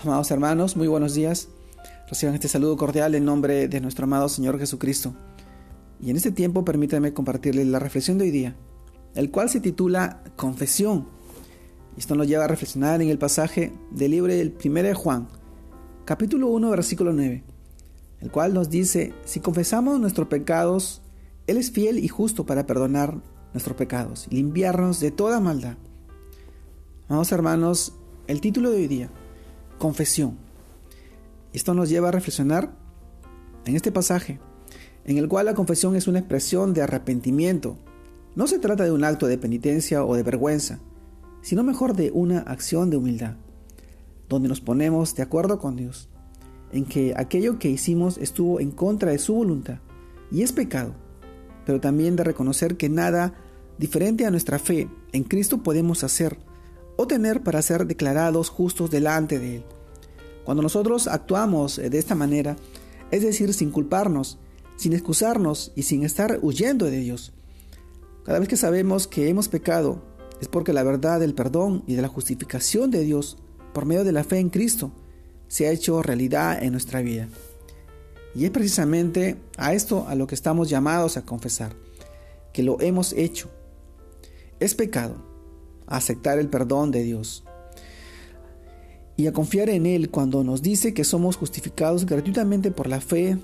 Amados hermanos, muy buenos días. Reciban este saludo cordial en nombre de nuestro amado Señor Jesucristo. Y en este tiempo permítanme compartirles la reflexión de hoy día, el cual se titula Confesión. Esto nos lleva a reflexionar en el pasaje del libro del 1 de Juan, capítulo 1, versículo 9, el cual nos dice, si confesamos nuestros pecados, Él es fiel y justo para perdonar nuestros pecados y limpiarnos de toda maldad. Amados hermanos, el título de hoy día, confesión. Esto nos lleva a reflexionar en este pasaje, en el cual la confesión es una expresión de arrepentimiento. No se trata de un acto de penitencia o de vergüenza, sino mejor de una acción de humildad, donde nos ponemos de acuerdo con Dios, en que aquello que hicimos estuvo en contra de su voluntad y es pecado, pero también de reconocer que nada diferente a nuestra fe en Cristo podemos hacer o tener para ser declarados justos delante de Él. Cuando nosotros actuamos de esta manera, es decir, sin culparnos, sin excusarnos y sin estar huyendo de Dios, cada vez que sabemos que hemos pecado, es porque la verdad del perdón y de la justificación de Dios por medio de la fe en Cristo se ha hecho realidad en nuestra vida. Y es precisamente a esto a lo que estamos llamados a confesar, que lo hemos hecho. Es pecado, aceptar el perdón de Dios y a confiar en Él cuando nos dice que somos justificados gratuitamente por la fe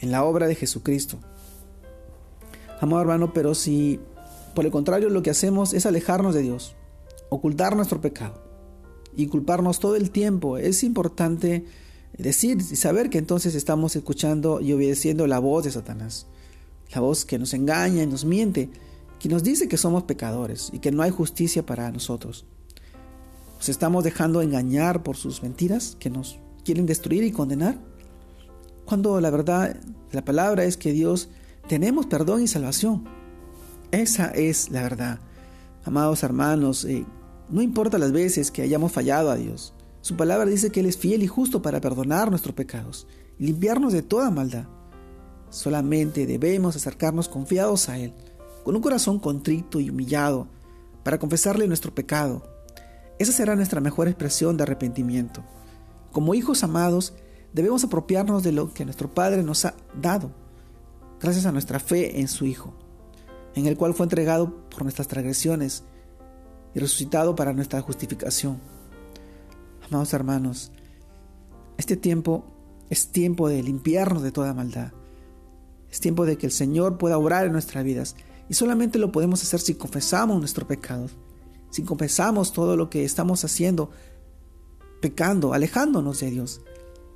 en la obra de Jesucristo. Amado hermano, pero si por el contrario lo que hacemos es alejarnos de Dios, ocultar nuestro pecado y culparnos todo el tiempo, es importante decir y saber que entonces estamos escuchando y obedeciendo la voz de Satanás, la voz que nos engaña y nos miente que nos dice que somos pecadores y que no hay justicia para nosotros. ¿Nos estamos dejando engañar por sus mentiras que nos quieren destruir y condenar? Cuando la verdad, la palabra es que Dios tenemos perdón y salvación. Esa es la verdad. Amados hermanos, eh, no importa las veces que hayamos fallado a Dios. Su palabra dice que Él es fiel y justo para perdonar nuestros pecados y limpiarnos de toda maldad. Solamente debemos acercarnos confiados a Él con un corazón contrito y humillado, para confesarle nuestro pecado. Esa será nuestra mejor expresión de arrepentimiento. Como hijos amados, debemos apropiarnos de lo que nuestro Padre nos ha dado, gracias a nuestra fe en su Hijo, en el cual fue entregado por nuestras transgresiones y resucitado para nuestra justificación. Amados hermanos, este tiempo es tiempo de limpiarnos de toda maldad. Es tiempo de que el Señor pueda obrar en nuestras vidas y solamente lo podemos hacer si confesamos nuestros pecados, si confesamos todo lo que estamos haciendo, pecando, alejándonos de Dios.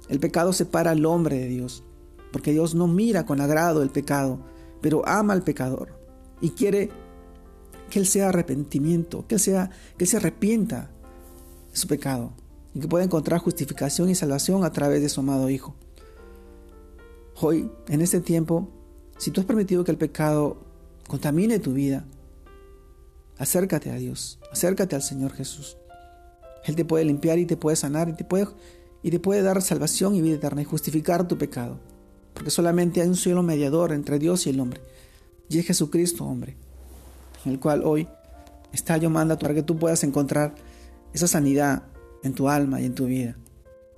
El pecado separa al hombre de Dios, porque Dios no mira con agrado el pecado, pero ama al pecador y quiere que él sea arrepentimiento, que él, sea, que se arrepienta de su pecado y que pueda encontrar justificación y salvación a través de su amado Hijo. Hoy, en este tiempo, si tú has permitido que el pecado contamine tu vida, acércate a Dios, acércate al Señor Jesús. Él te puede limpiar y te puede sanar y te puede, y te puede dar salvación y vida eterna y justificar tu pecado. Porque solamente hay un solo mediador entre Dios y el hombre. Y es Jesucristo, hombre, en el cual hoy está llamando para que tú puedas encontrar esa sanidad en tu alma y en tu vida.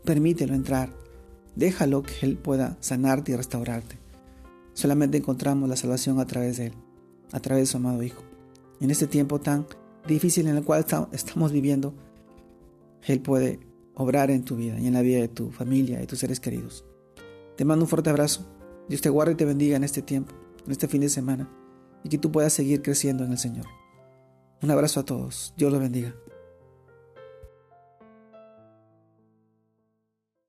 Permítelo entrar. Déjalo que Él pueda sanarte y restaurarte. Solamente encontramos la salvación a través de Él a través de su amado Hijo. En este tiempo tan difícil en el cual estamos viviendo, Él puede obrar en tu vida y en la vida de tu familia, de tus seres queridos. Te mando un fuerte abrazo. Dios te guarde y te bendiga en este tiempo, en este fin de semana, y que tú puedas seguir creciendo en el Señor. Un abrazo a todos. Dios los bendiga.